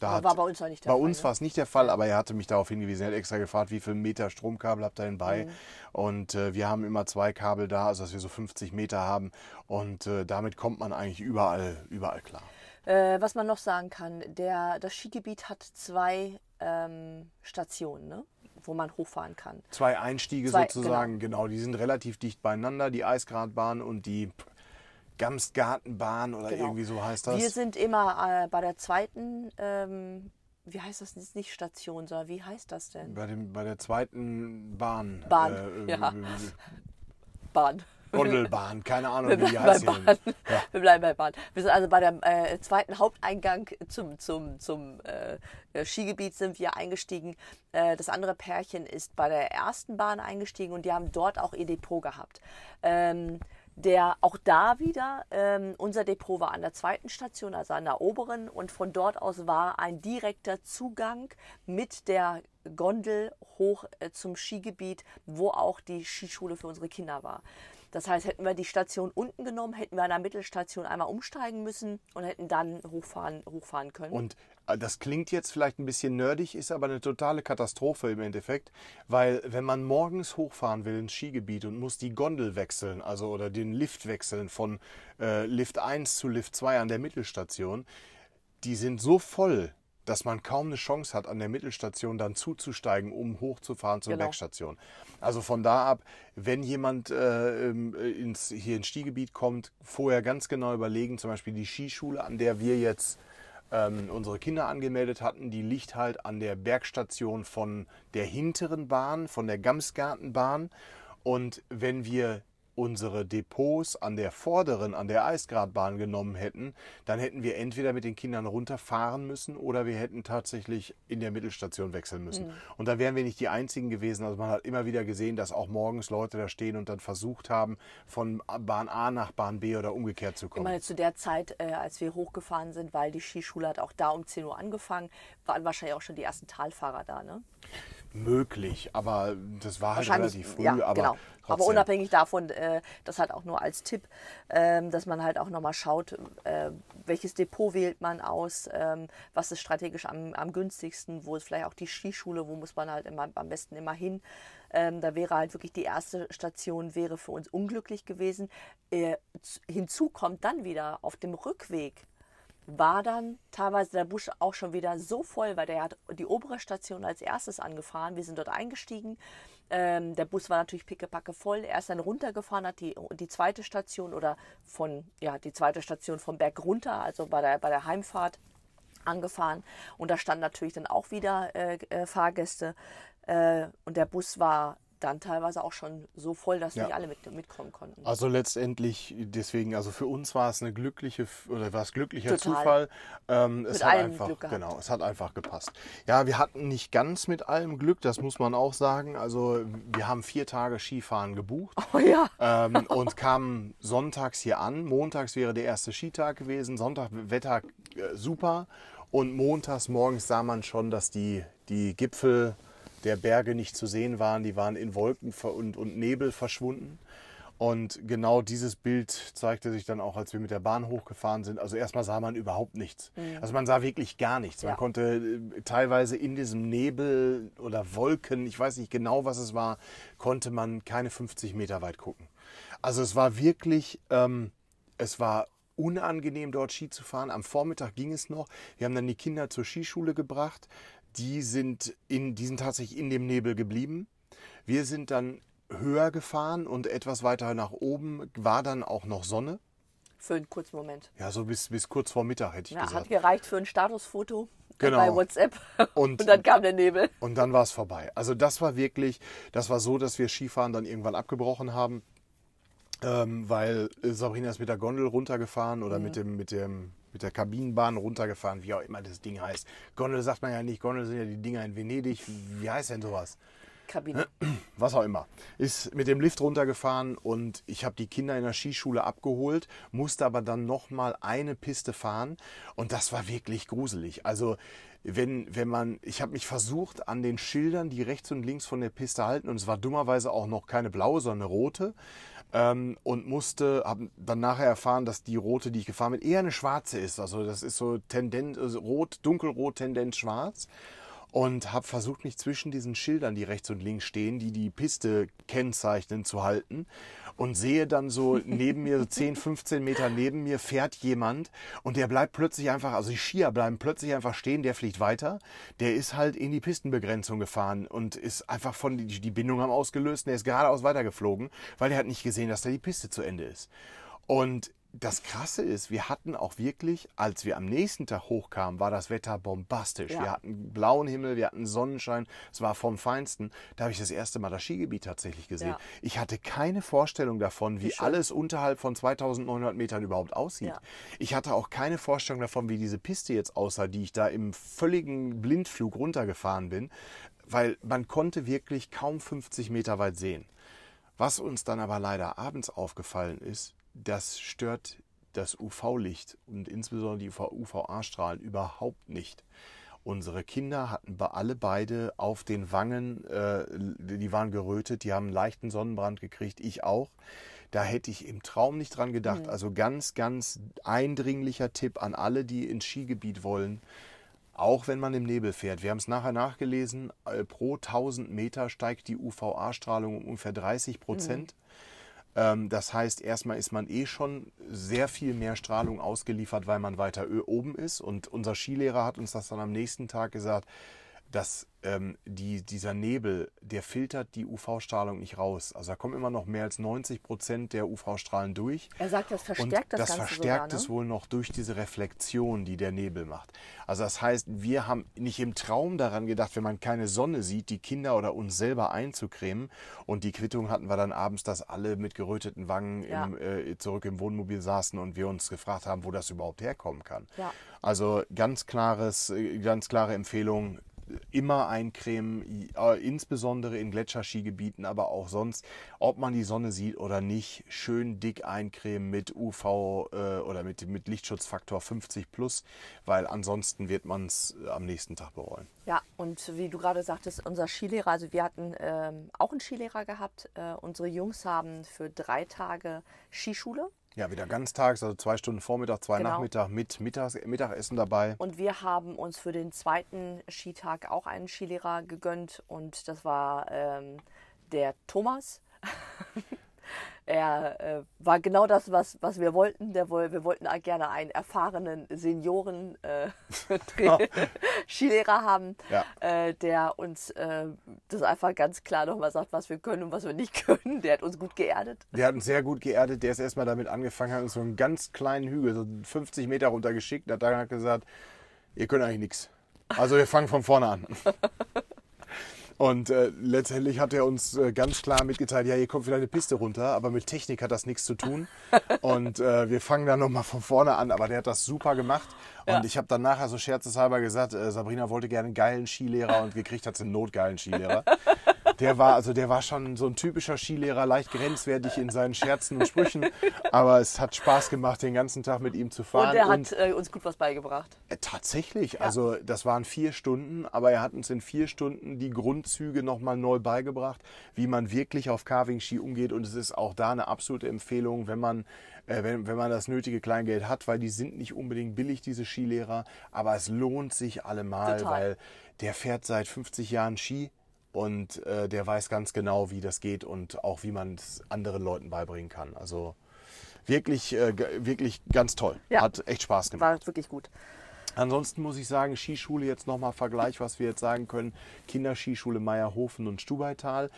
Da Aber war bei uns noch nicht der Bei Fall, uns ne? war es nicht der Fall, aber er hatte mich darauf hingewiesen. Er hat extra gefragt, wie viel Meter Stromkabel habt ihr denn bei? Mhm. Und äh, wir haben immer zwei Kabel da, also dass wir so 50 Meter haben. Und äh, damit kommt man eigentlich überall, überall klar. Äh, was man noch sagen kann, der, das Skigebiet hat zwei ähm, Stationen, ne? wo man hochfahren kann. Zwei Einstiege Zwei, sozusagen, genau. Die sind relativ dicht beieinander, die Eisgradbahn und die Gamsgartenbahn oder Genau. irgendwie so heißt das. Wir sind immer äh, bei der zweiten, ähm, wie heißt das, ist nicht Station, sondern wie heißt das denn? bei, dem, bei der zweiten Bahn. Bahn, äh, ja. äh, Bahn. Gondelbahn, keine Ahnung, Wir wie die heißt. Ja. Wir bleiben bei Bahn. Wir sind also bei dem äh, zweiten Haupteingang zum, zum, zum äh, Skigebiet sind wir eingestiegen. Äh, das andere Pärchen ist bei der ersten Bahn eingestiegen und die haben dort auch ihr Depot gehabt. Ähm, der auch da wieder, ähm, unser Depot war an der zweiten Station, also an der oberen, und von dort aus war ein direkter Zugang mit der Gondel hoch äh, zum Skigebiet, wo auch die Skischule für unsere Kinder war. Das heißt, hätten wir die Station unten genommen, hätten wir an der Mittelstation einmal umsteigen müssen und hätten dann hochfahren, hochfahren können. Und äh, das klingt jetzt vielleicht ein bisschen nerdig, ist aber eine totale Katastrophe im Endeffekt, weil wenn man morgens hochfahren will ins Skigebiet und muss die Gondel wechseln, also oder den Lift wechseln von äh, Lift 1 zu Lift 2 an der Mittelstation, die sind so voll, dass man kaum eine Chance hat, an der Mittelstation dann zuzusteigen, um hochzufahren zur Genau. Bergstation. Also von da ab, wenn jemand äh, ähm, ins, hier ins Skigebiet kommt, vorher ganz genau überlegen, zum Beispiel die Skischule, an der wir jetzt ähm, unsere Kinder angemeldet hatten, die liegt halt an der Bergstation von der hinteren Bahn, von der Gamsgartenbahn. Und wenn wir unsere Depots an der vorderen, an der Eisgradbahn genommen hätten, dann hätten wir entweder mit den Kindern runterfahren müssen oder wir hätten tatsächlich in der Mittelstation wechseln müssen. Mhm. Und da wären wir nicht die Einzigen gewesen. Also man hat immer wieder gesehen, dass auch morgens Leute da stehen und dann versucht haben, von Bahn A nach Bahn B oder umgekehrt zu kommen. Ich meine, zu der Zeit, äh, als wir hochgefahren sind, weil die Skischule hat auch da um 10 Uhr angefangen, waren wahrscheinlich auch schon die ersten Talfahrer da, ne? Möglich, aber das war halt relativ früh. Ja, aber, genau. aber unabhängig davon, äh, das halt auch nur als Tipp, äh, dass man halt auch nochmal schaut, äh, welches Depot wählt man aus, ähm, was ist strategisch am, am, günstigsten, wo ist vielleicht auch die Skischule, wo muss man halt immer, am besten immer hin. Ähm, da wäre halt wirklich die erste Station wäre für uns unglücklich gewesen. Äh, hinzu kommt dann wieder auf dem Rückweg war dann teilweise der Bus auch schon wieder so voll, weil der hat die obere Station als erstes angefahren. Wir sind dort eingestiegen. Ähm, der Bus war natürlich pickepacke voll. Er ist dann runtergefahren, hat die, die zweite Station oder von, ja, die zweite Station vom Berg runter, also bei der, bei der Heimfahrt angefahren. Und da standen natürlich dann auch wieder äh, äh, Fahrgäste. Äh, und der Bus war dann teilweise auch schon so voll, dass ja. nicht alle mit, mitkommen konnten. Also letztendlich, deswegen, also für uns war es eine glückliche oder war es glücklicher Total. Zufall. Ähm, es mit hat einfach, genau, es hat einfach gepasst. Ja, wir hatten nicht ganz mit allem Glück, das muss man auch sagen. Also wir haben vier Tage Skifahren gebucht oh, ja. ähm, und kamen sonntags hier an. Montags wäre der erste Skitag gewesen, Sonntag Wetter äh, super und montags morgens sah man schon, dass die, die Gipfel der Berge nicht zu sehen waren. Die waren in Wolken und, und Nebel verschwunden. Und genau dieses Bild zeigte sich dann auch, als wir mit der Bahn hochgefahren sind. Also erstmal sah man überhaupt nichts. Mhm. Also man sah wirklich gar nichts. Man ja. konnte äh, teilweise in diesem Nebel oder Wolken, ich weiß nicht genau, was es war, konnte man keine 50 Meter weit gucken. Also es war wirklich, ähm, es war unangenehm dort Ski zu fahren. Am Vormittag ging es noch. Wir haben dann die Kinder zur Skischule gebracht die sind, in, die sind tatsächlich in dem Nebel geblieben. Wir sind dann höher gefahren und etwas weiter nach oben war dann auch noch Sonne. Für einen kurzen Moment. Ja, so bis, bis kurz vor Mittag hätte ich ja, gesagt. Hat gereicht für ein Statusfoto genau. bei WhatsApp. Und, und dann kam der Nebel. Und dann war es vorbei. Also das war wirklich, das war so, dass wir Skifahren dann irgendwann abgebrochen haben. Ähm, weil Sabrina ist mit der Gondel runtergefahren oder mhm. mit dem, mit dem mit der Kabinenbahn runtergefahren, wie auch immer das Ding heißt. Gondel sagt man ja nicht, Gondel sind ja die Dinger in Venedig. Wie heißt denn sowas? Kabine. Was auch immer. Ist mit dem Lift runtergefahren und ich habe die Kinder in der Skischule abgeholt, musste aber dann nochmal eine Piste fahren und das war wirklich gruselig. Also wenn, wenn man, ich habe mich versucht an den Schildern, die rechts und links von der Piste halten und es war dummerweise auch noch keine blaue, sondern eine rote ähm, und musste, habe dann nachher erfahren, dass die rote, die ich gefahren bin, eher eine schwarze ist. Also das ist so Tendenz, also rot, dunkelrot, Tendenz schwarz. Und habe versucht, mich zwischen diesen Schildern, die rechts und links stehen, die die Piste kennzeichnen, zu halten und sehe dann so neben mir, so 10, 15 Meter neben mir, fährt jemand und der bleibt plötzlich einfach, also die Skier bleiben plötzlich einfach stehen, der fliegt weiter. Der ist halt in die Pistenbegrenzung gefahren und ist einfach von, die, die Bindung haben ausgelöst und der ist geradeaus weitergeflogen, weil er hat nicht gesehen, dass da die Piste zu Ende ist. Und das Krasse ist, wir hatten auch wirklich, als wir am nächsten Tag hochkamen, war das Wetter bombastisch. Ja. Wir hatten blauen Himmel, wir hatten Sonnenschein, es war vom Feinsten. Da habe ich das erste Mal das Skigebiet tatsächlich gesehen. Ja. Ich hatte keine Vorstellung davon, wie, wie alles unterhalb von 2900 Metern überhaupt aussieht. Ja. Ich hatte auch keine Vorstellung davon, wie diese Piste jetzt aussah, die ich da im völligen Blindflug runtergefahren bin, weil man konnte wirklich kaum 50 Meter weit sehen. Was uns dann aber leider abends aufgefallen ist, das stört das UV-Licht und insbesondere die UVA-Strahlen überhaupt nicht. Unsere Kinder hatten alle beide auf den Wangen, äh, die waren gerötet, die haben einen leichten Sonnenbrand gekriegt, ich auch. Da hätte ich im Traum nicht dran gedacht. Mhm. Also ganz, ganz eindringlicher Tipp an alle, die ins Skigebiet wollen, auch wenn man im Nebel fährt. Wir haben es nachher nachgelesen, äh, pro 1000 Meter steigt die UVA-Strahlung um ungefähr 30 Prozent. Mhm. Ähm, das heißt, erstmal ist man eh schon sehr viel mehr Strahlung ausgeliefert, weil man weiter oben ist. Und unser Skilehrer hat uns das dann am nächsten Tag gesagt, dass ähm, die, dieser Nebel, der filtert die UV-Strahlung nicht raus. Also da kommen immer noch mehr als 90 Prozent der UV-Strahlen durch. Er sagt, das verstärkt Und das, das Ganze verstärkt sogar, es ne? wohl noch durch diese Reflexion, die der Nebel macht. Also das heißt, wir haben nicht im Traum daran gedacht, wenn man keine Sonne sieht, die Kinder oder uns selber einzucremen. Und die Quittung hatten wir dann abends, dass alle mit geröteten Wangen Ja. im, äh, zurück im Wohnmobil saßen und wir uns gefragt haben, wo das überhaupt herkommen kann. Ja. Also ganz klares, äh, ganz klare Empfehlung. Immer eincremen, äh, insbesondere in Gletscherskigebieten, aber auch sonst, ob man die Sonne sieht oder nicht, schön dick eincremen mit UV äh, oder mit, mit Lichtschutzfaktor 50 plus, weil ansonsten wird man es am nächsten Tag bereuen. Ja, und wie du gerade sagtest, unser Skilehrer, also wir hatten ähm, auch einen Skilehrer gehabt. Äh, unsere Jungs haben für drei Tage Skischule Ja, wieder ganztags, also zwei Stunden Vormittag, zwei Genau. Nachmittag mit Mittags Mittagessen dabei. und wir haben uns für den zweiten Skitag auch einen Skilehrer gegönnt und das war ähm, der Thomas. er äh, war genau das, was, was wir wollten. Der, wir wollten auch gerne einen erfahrenen Senioren äh, Skilehrer haben, Ja. äh, der uns äh, das einfach ganz klar nochmal sagt, was wir können und was wir nicht können. Der hat uns gut geerdet. Der hat uns sehr gut geerdet. Der ist erstmal damit angefangen, hat uns so einen ganz kleinen Hügel, so 50 Meter runtergeschickt. Hat dann gesagt, ihr könnt eigentlich nichts. Also wir fangen von vorne an. Und äh, letztendlich hat er uns äh, ganz klar mitgeteilt, ja, ihr kommt wieder eine Piste runter, aber mit Technik hat das nichts zu tun. Und äh, wir fangen dann nochmal von vorne an, aber der hat das super gemacht. Und Ja. ich habe dann nachher so scherzeshalber gesagt, äh, Sabrina wollte gerne einen geilen Skilehrer und gekriegt hat sie einen notgeilen Skilehrer. Der war, also der war schon so ein typischer Skilehrer, leicht grenzwertig in seinen Scherzen und Sprüchen. Aber es hat Spaß gemacht, den ganzen Tag mit ihm zu fahren. Und der hat äh, uns gut was beigebracht. Äh, Tatsächlich, also das waren vier Stunden, aber er hat uns in vier Stunden die Grundzüge nochmal neu beigebracht, wie man wirklich auf Carving-Ski umgeht. Und es ist auch da eine absolute Empfehlung, wenn man, äh, wenn, wenn man das nötige Kleingeld hat, weil die sind nicht unbedingt billig, diese Skilehrer, aber es lohnt sich allemal, Total. weil der fährt seit 50 Jahren Ski. Und äh, der weiß ganz genau, wie das geht und auch wie man es anderen Leuten beibringen kann. Also wirklich, äh, wirklich ganz toll. Ja. Hat echt Spaß gemacht. War wirklich gut. Ansonsten muss ich sagen, Skischule jetzt nochmal Vergleich, was wir jetzt sagen können. Kinderskischule Meierhofen und Stubaital.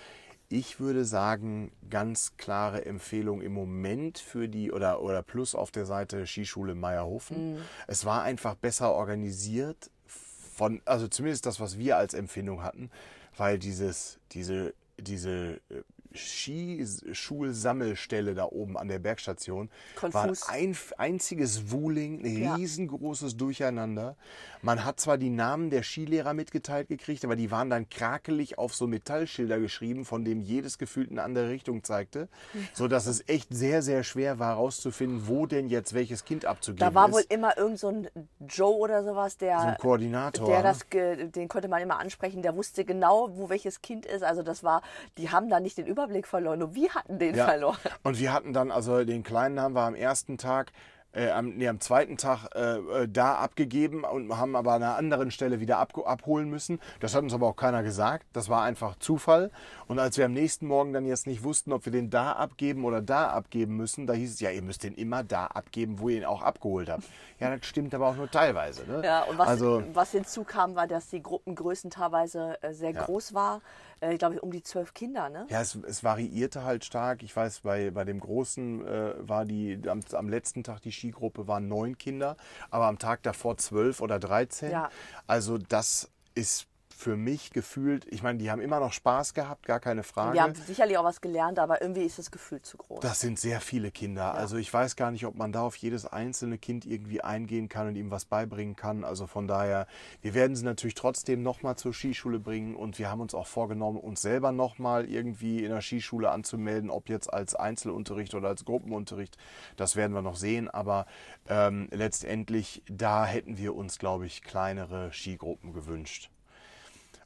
Ich würde sagen, ganz klare Empfehlung im Moment für die oder, oder plus auf der Seite Skischule Meierhofen. Es war einfach besser organisiert von, also zumindest das, was wir als Empfindung hatten, weil dieses, diese, diese äh, Skischulsammelstelle da oben an der Bergstation war ein Konfus. ein, einziges Wuling, ein Ja. riesengroßes Durcheinander. Man hat zwar die Namen der Skilehrer mitgeteilt gekriegt, aber die waren dann krakelig auf so Metallschilder geschrieben, von dem jedes gefühlt eine andere Richtung zeigte, so dass es echt sehr, sehr schwer war herauszufinden, wo denn jetzt welches Kind abzugeben Da war ist. wohl immer irgend so ein Joe oder sowas, der, so ein Koordinator. der das, ge- den konnte man immer ansprechen, der wusste genau, wo welches Kind ist. Also das war, die haben da nicht den Überblick verloren, nur wir hatten den Ja. verloren. Und wir hatten dann, also den Kleinen haben wir am ersten Tag, äh, am, nee, am zweiten Tag äh, äh, da abgegeben und haben aber an einer anderen Stelle wieder ab, abholen müssen. Das hat uns aber auch keiner gesagt. Das war einfach Zufall. Und als wir am nächsten Morgen dann jetzt nicht wussten, ob wir den da abgeben oder da abgeben müssen, da hieß es, ja, ihr müsst den immer da abgeben, wo ihr ihn auch abgeholt habt. Ja, das stimmt aber auch nur teilweise. Ne? Ja, und was, also, was hinzukam, war, dass die Gruppengrößen teilweise äh, sehr Ja. groß war. Äh, ich glaube, um die zwölf Kinder, ne? Ja, es, es variierte halt stark. Ich weiß, bei, bei dem Großen äh, war die, am, am letzten Tag die Skigruppe waren neun Kinder, aber am Tag davor zwölf oder dreizehn. Ja. Also das ist für mich gefühlt, ich meine, die haben immer noch Spaß gehabt, gar keine Frage. Wir haben sicherlich auch was gelernt, aber irgendwie ist das Gefühl zu groß. Das sind sehr viele Kinder. Also ich weiß gar nicht, ob man da auf jedes einzelne Kind irgendwie eingehen kann und ihm was beibringen kann. Also von daher, wir werden sie natürlich trotzdem nochmal zur Skischule bringen und wir haben uns auch vorgenommen, uns selber nochmal irgendwie in der Skischule anzumelden, ob jetzt als Einzelunterricht oder als Gruppenunterricht. Das werden wir noch sehen. Aber ähm, letztendlich, da hätten wir uns, glaube ich, kleinere Skigruppen gewünscht.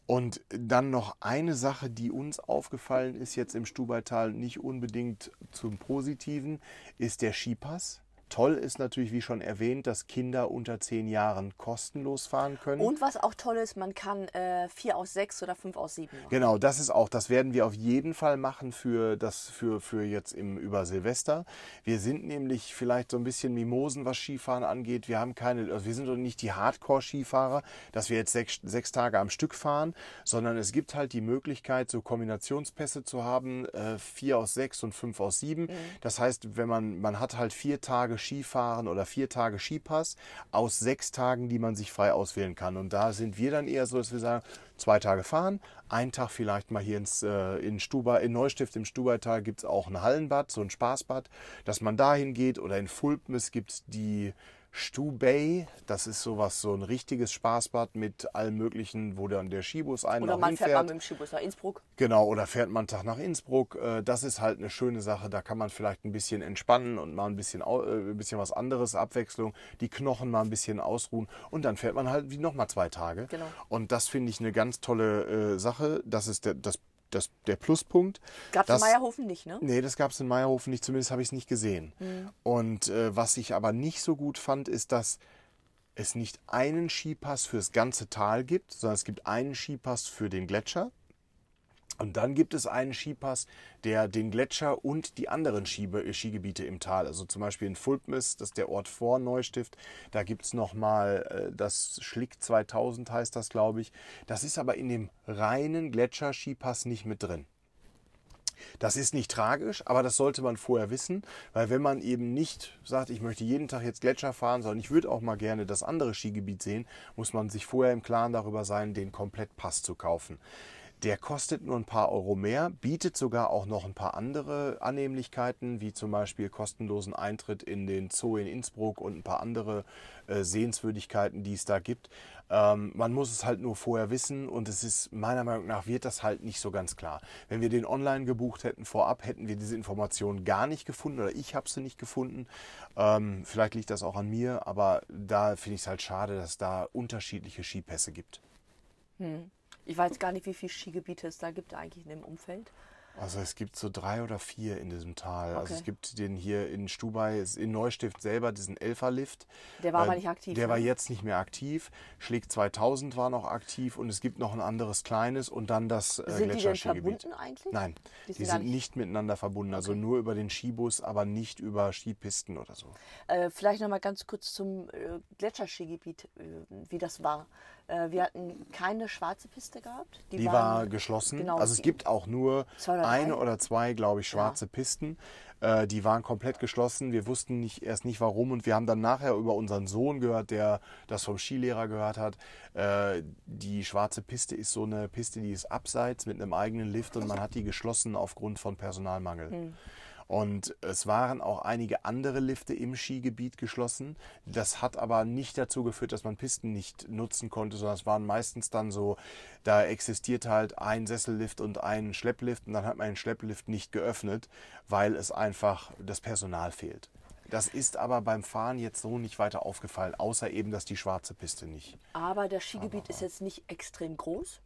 Und dann noch eine Sache, die uns aufgefallen ist jetzt im Stubaital, nicht unbedingt zum Positiven, ist der Skipass. Toll ist natürlich, wie schon erwähnt, dass Kinder unter zehn Jahren kostenlos fahren können. Und was auch toll ist, man kann äh, vier aus sechs oder fünf aus sieben machen. Genau, das ist auch, das werden wir auf jeden Fall machen für das, für, für jetzt im, über Silvester. Wir sind nämlich vielleicht so ein bisschen Mimosen, was Skifahren angeht. Wir haben keine, also wir sind doch nicht die Hardcore-Skifahrer, dass wir jetzt sechs, sechs Tage am Stück fahren, sondern es gibt halt die Möglichkeit, so Kombinationspässe zu haben, äh, vier aus sechs und fünf aus sieben. Das heißt, wenn man, man hat halt vier Tage Skifahren oder vier Tage Skipass aus sechs Tagen, die man sich frei auswählen kann. Und da sind wir dann eher so, dass wir sagen, zwei Tage fahren, einen Tag vielleicht mal hier ins, äh, in, Stuba, in Neustift im Stubaital gibt es auch ein Hallenbad, so ein Spaßbad, dass man dahin geht oder in gibt es die Stubay, das ist sowas, so ein richtiges Spaßbad mit allem möglichen, wo dann der Skibus einen Oder man fährt mal hinfährt. mit dem Skibus nach Innsbruck. Genau, oder fährt man einen Tag nach Innsbruck. Äh, Das ist halt eine schöne Sache. Da kann man vielleicht ein bisschen entspannen und mal ein bisschen, äh, ein bisschen was anderes, Abwechslung, die Knochen mal ein bisschen ausruhen. Und dann fährt man halt wie nochmal zwei Tage. Genau. Und das finde ich eine ganz tolle äh, Sache. Das ist der, das, das, der Pluspunkt. Gab es in Meierhofen nicht, ne? Nee, das gab es in Meierhofen nicht, zumindest habe ich es nicht gesehen. Und äh, was ich aber nicht so gut fand, ist, dass es nicht einen Skipass fürs ganze Tal gibt, sondern es gibt einen Skipass für den Gletscher. Und dann gibt es einen Skipass, der den Gletscher und die anderen Skibe äh, Skigebiete im Tal, also zum Beispiel in Fulpmis, das ist der Ort vor Neustift, da gibt es nochmal äh, das Schlick 2000 heißt das, glaube ich. Das ist aber in dem reinen Gletscher-Skipass nicht mit drin. Das ist nicht tragisch, aber das sollte man vorher wissen, weil wenn man eben nicht sagt, ich möchte jeden Tag jetzt Gletscher fahren, sondern ich würde auch mal gerne das andere Skigebiet sehen, muss man sich vorher im Klaren darüber sein, den Komplettpass zu kaufen. Der kostet nur ein paar Euro mehr, bietet sogar auch noch ein paar andere Annehmlichkeiten, wie zum Beispiel kostenlosen Eintritt in den Zoo in Innsbruck und ein paar andere äh, Sehenswürdigkeiten, die es da gibt. Ähm, man muss es halt nur vorher wissen und es ist meiner Meinung nach wird das halt nicht so ganz klar. Wenn wir den online gebucht hätten vorab, hätten wir diese Informationen gar nicht gefunden oder ich habe sie nicht gefunden. Ähm, vielleicht liegt das auch an mir, aber da finde ich es halt schade, dass es da unterschiedliche Skipässe gibt. Ich weiß gar nicht, wie viele Skigebiete es da gibt eigentlich in dem Umfeld. Also es gibt so drei oder vier in diesem Tal. Also Okay. es gibt den hier in Stubai, in Neustift selber, diesen Elferlift. Der war Äh, aber nicht aktiv. Der ne? war jetzt nicht mehr aktiv. Schlick 2000 war noch aktiv und es gibt noch ein anderes kleines und dann das äh, Sind die denn verbunden eigentlich? Nein, Die die, sind nicht- nicht miteinander verbunden. Also nur über den Skibus, aber nicht über Skipisten oder so. Äh, vielleicht noch mal ganz kurz zum äh, Gletscherskigebiet, äh, wie das war. Äh, wir hatten keine schwarze Piste gehabt. Die waren- war geschlossen. genau, also es die- gibt auch nur oder eine oder zwei, glaube ich, schwarze Pisten. Äh, die waren komplett geschlossen. Wir wussten nicht, erst nicht warum und wir haben dann nachher über unseren Sohn gehört, der das vom Skilehrer gehört hat. Äh, die schwarze Piste ist so eine Piste, die ist abseits mit einem eigenen Lift und man hat die geschlossen aufgrund von Personalmangel. Hm. Und es waren auch einige andere Lifte im Skigebiet geschlossen. Das hat aber nicht dazu geführt, dass man Pisten nicht nutzen konnte, sondern es waren meistens dann so, da existiert halt ein Sessellift und ein Schlepplift und dann hat man den Schlepplift nicht geöffnet, weil es einfach das Personal fehlt. Das ist aber beim Fahren jetzt so nicht weiter aufgefallen, außer eben, dass die schwarze Piste nicht. Aber das Skigebiet ist jetzt nicht extrem groß.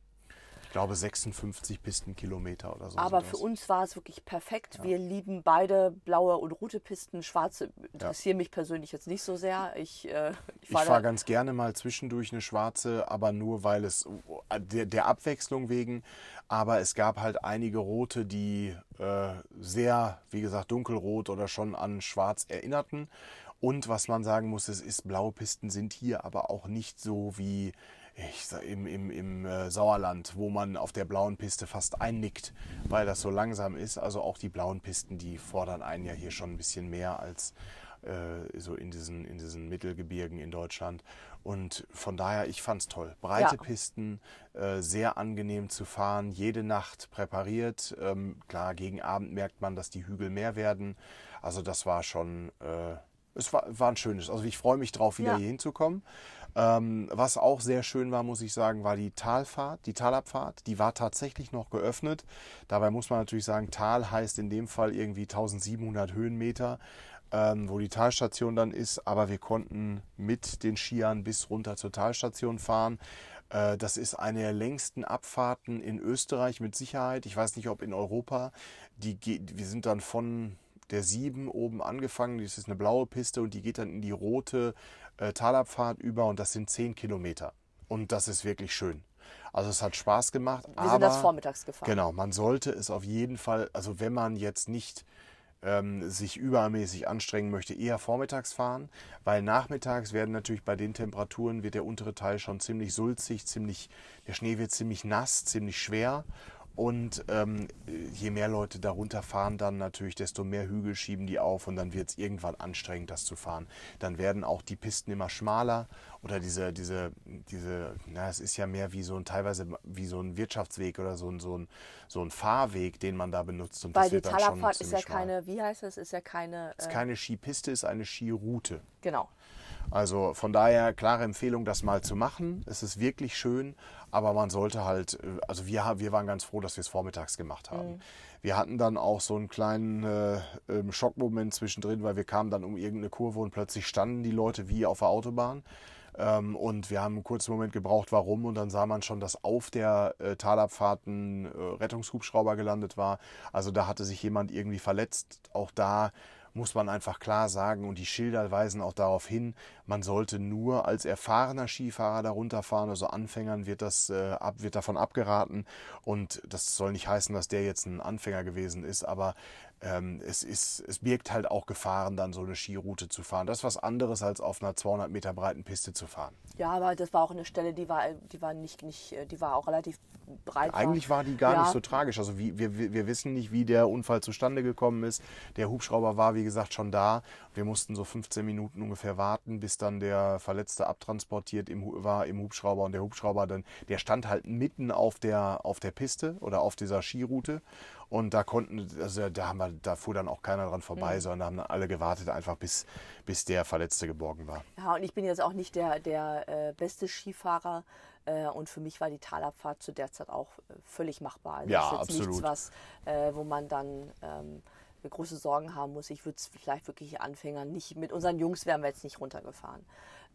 Ich glaube 56 Pistenkilometer oder so. Aber für das. uns war es wirklich perfekt. Wir lieben beide blaue und rote Pisten. Schwarze interessieren mich persönlich jetzt nicht so sehr. Ich, äh, ich Ich fahr fahre ganz gerne mal zwischendurch eine schwarze, aber nur weil es der, der Abwechslung wegen. Aber es gab halt einige rote, die äh, sehr, wie gesagt, dunkelrot oder schon an schwarz erinnerten. Und was man sagen muss, es ist, blaue Pisten sind hier aber auch nicht so wie ich im, im, im äh, Sauerland, wo man auf der blauen Piste fast einnickt, weil das so langsam ist. Also auch die blauen Pisten, die fordern einen ja hier schon ein bisschen mehr als äh, so in diesen, in diesen Mittelgebirgen in Deutschland. Und von daher, ich fand's toll. Breite Ja. Pisten, äh, sehr angenehm zu fahren, jede Nacht präpariert. Ähm, klar, gegen Abend merkt man, dass die Hügel mehr werden. Also das war schon, äh, es war, war ein schönes. Also ich freue mich drauf, wieder Ja. hier hinzukommen. Ähm, was auch sehr schön war, muss ich sagen, war die Talfahrt, die Talabfahrt. Die war tatsächlich noch geöffnet. Dabei muss man natürlich sagen, Tal heißt in dem Fall irgendwie 1700 Höhenmeter, ähm, wo die Talstation dann ist. Aber wir konnten mit den Skiern bis runter zur Talstation fahren. Äh, Das ist eine der längsten Abfahrten in Österreich mit Sicherheit. Ich weiß nicht, ob in Europa. Die, wir sind dann von der 7 oben angefangen. Das ist eine blaue Piste und die geht dann in die rote äh, Talabfahrt über und das sind 10 Kilometer. Und das ist wirklich schön. Also es hat Spaß gemacht. Wir sind das vormittags gefahren. Genau, man sollte es auf jeden Fall, also wenn man jetzt nicht ähm, sich übermäßig anstrengen möchte, eher vormittags fahren, weil nachmittags werden natürlich bei den Temperaturen wird der untere Teil schon ziemlich sulzig, ziemlich, der Schnee wird ziemlich nass, ziemlich schwer und ähm, je mehr Leute darunter fahren, dann natürlich, desto mehr Hügel schieben die auf und dann wird es irgendwann anstrengend, das zu fahren. Dann werden auch die Pisten immer schmaler oder diese, diese, diese, na, es ist ja mehr wie so ein, teilweise wie so ein Wirtschaftsweg oder so ein, so ein, so ein Fahrweg, den man da benutzt. Und Weil die Talabfahrt ist ja keine, schmal. wie heißt das, ist ja keine. Äh ist keine Skipiste, ist eine Skiroute. Genau. Also von daher klare Empfehlung, das mal zu machen. Es ist wirklich schön, aber man sollte halt, äh, also wir, wir waren ganz froh, dass wir es vormittags gemacht haben. Mhm. Wir hatten dann auch so einen kleinen äh, ähm, Schockmoment zwischendrin, weil wir kamen dann um irgendeine Kurve und plötzlich standen die Leute wie auf der Autobahn. Ähm, und wir haben einen kurzen Moment gebraucht, warum. Und dann sah man schon, dass auf der äh, Talabfahrt ein äh, Rettungshubschrauber gelandet war. Also da hatte sich jemand irgendwie verletzt. Auch da muss man einfach klar sagen und die Schilder weisen auch darauf hin, man sollte nur als erfahrener Skifahrer darunter fahren, also Anfängern wird das äh, ab, wird davon abgeraten. Und das soll nicht heißen, dass der jetzt ein Anfänger gewesen ist, aber ähm, es, ist, es birgt halt auch Gefahren, dann so eine Skiroute zu fahren. Das ist was anderes, als auf einer 200 Meter breiten Piste zu fahren. Ja, aber das war auch eine Stelle, die war, die war, nicht, nicht, die war auch relativ breit. Eigentlich war die gar ja. nicht so tragisch. Also wie, wir, wir wissen nicht, wie der Unfall zustande gekommen ist. Der Hubschrauber war, wie gesagt, schon da. Wir mussten so 15 Minuten ungefähr warten, bis dann der Verletzte abtransportiert im, war im Hubschrauber. Und der Hubschrauber dann, der stand halt mitten auf der, auf der Piste oder auf dieser Skiroute. Und da konnten, also da, haben wir, da fuhr dann auch keiner dran vorbei, mhm. sondern da haben dann alle gewartet, einfach bis, bis der Verletzte geborgen war. Ja, und ich bin jetzt auch nicht der, der äh, beste Skifahrer. Äh, und für mich war die Talabfahrt zu der Zeit auch äh, völlig machbar. Also ja, ist jetzt absolut. nichts, was, äh, wo man dann ähm, große Sorgen haben muss. Ich würde es vielleicht wirklich Anfängern nicht, mit unseren Jungs wären wir jetzt nicht runtergefahren.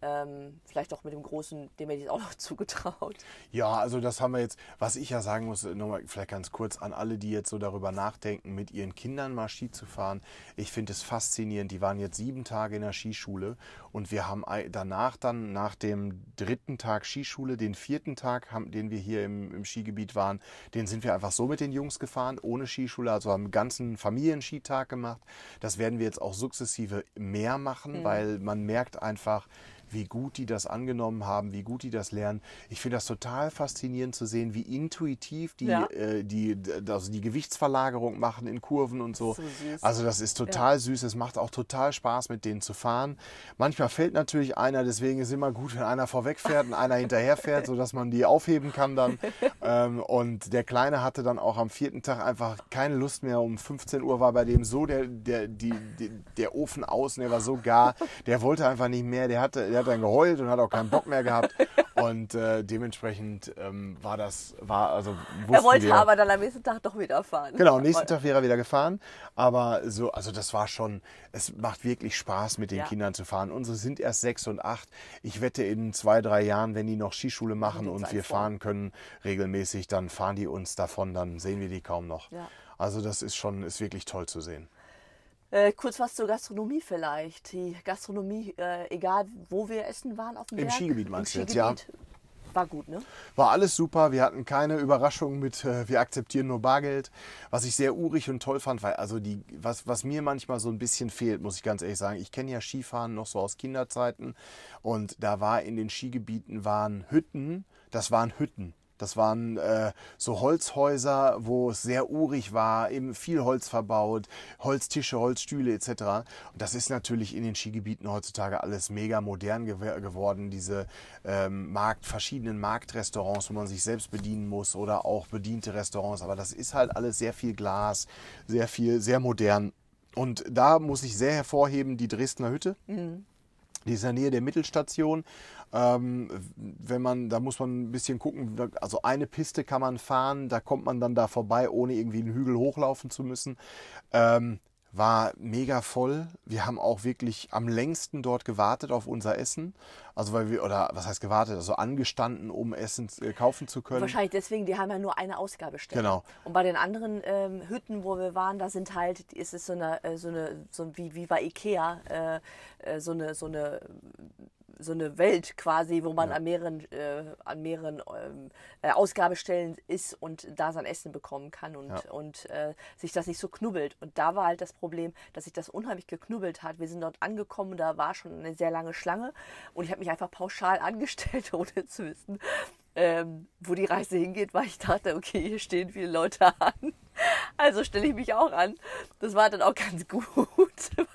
Ähm, vielleicht auch mit dem Großen, dem hätte ich auch noch zugetraut. Ja, also das haben wir jetzt, was ich ja sagen muss, nochmal vielleicht ganz kurz an alle, die jetzt so darüber nachdenken, mit ihren Kindern mal Ski zu fahren. Ich finde es faszinierend. Die waren jetzt sieben Tage in der Skischule und wir haben danach dann, nach dem dritten Tag Skischule, den vierten Tag, haben, den wir hier im, im Skigebiet waren, den sind wir einfach so mit den Jungs gefahren, ohne Skischule, also haben einen ganzen Familienskitag gemacht. Das werden wir jetzt auch sukzessive mehr machen, mhm. weil man merkt einfach, wie gut die das angenommen haben, wie gut die das lernen. Ich finde das total faszinierend zu sehen, wie intuitiv die, ja. äh, die, also die Gewichtsverlagerung machen in Kurven und so. so also das ist total ja. süß. Es macht auch total Spaß, mit denen zu fahren. Manchmal fällt natürlich einer, deswegen ist es immer gut, wenn einer vorweg fährt und einer hinterher fährt, sodass man die aufheben kann dann. ähm, und der Kleine hatte dann auch am vierten Tag einfach keine Lust mehr. Um 15 Uhr war bei dem so der, der, die, der Ofen aus und er war so gar. Der wollte einfach nicht mehr. Der hatte, der hat dann geheult und hat auch keinen Bock mehr gehabt. Und äh, dementsprechend ähm, war das, war also Er wollte wir, aber dann am nächsten Tag doch wieder fahren. Genau, am nächsten Tag wäre er wieder gefahren. Aber so, also das war schon, es macht wirklich Spaß, mit den ja. Kindern zu fahren. Unsere sind erst sechs und acht. Ich wette, in zwei, drei Jahren, wenn die noch Skischule machen und wir fahren können regelmäßig, dann fahren die uns davon, dann sehen wir die kaum noch. Ja. Also das ist schon, ist wirklich toll zu sehen. Äh, kurz was zur Gastronomie vielleicht. Die Gastronomie, äh, egal wo wir essen waren auf dem Im Berg. Skigebiet meinst du jetzt, ja. War gut, ne? War alles super. Wir hatten keine Überraschung mit, äh, wir akzeptieren nur Bargeld. Was ich sehr urig und toll fand, weil also die, was, was mir manchmal so ein bisschen fehlt, muss ich ganz ehrlich sagen. Ich kenne ja Skifahren noch so aus Kinderzeiten und da war in den Skigebieten waren Hütten, das waren Hütten. Das waren äh, so Holzhäuser, wo es sehr urig war, eben viel Holz verbaut, Holztische, Holzstühle etc. Und das ist natürlich in den Skigebieten heutzutage alles mega modern gew geworden. Diese ähm, Markt, verschiedenen Marktrestaurants, wo man sich selbst bedienen muss oder auch bediente Restaurants. Aber das ist halt alles sehr viel Glas, sehr viel, sehr modern. Und da muss ich sehr hervorheben die Dresdner Hütte. Mhm. Die ist in der Nähe der Mittelstation. Ähm, wenn man, da muss man ein bisschen gucken, also eine Piste kann man fahren, da kommt man dann da vorbei, ohne irgendwie einen Hügel hochlaufen zu müssen. Ähm, war mega voll. Wir haben auch wirklich am längsten dort gewartet auf unser Essen. Also weil wir, oder was heißt gewartet, also angestanden, um Essen äh, kaufen zu können. Wahrscheinlich deswegen, die haben ja nur eine Ausgabestelle. Genau. Und bei den anderen ähm, Hütten, wo wir waren, da sind halt, ist es so eine, äh, so eine, so wie, wie bei Ikea, äh, äh, so eine, so eine so eine Welt quasi, wo man ja. an mehreren, äh, an mehreren ähm, äh, Ausgabestellen ist und da sein Essen bekommen kann und, ja. und äh, sich das nicht so knubbelt. Und da war halt das Problem, dass sich das unheimlich geknubbelt hat. Wir sind dort angekommen, da war schon eine sehr lange Schlange und ich habe mich einfach pauschal angestellt, ohne zu wissen, ähm, wo die Reise hingeht, weil ich dachte, okay, hier stehen viele Leute an. Also stelle ich mich auch an. Das war dann auch ganz gut,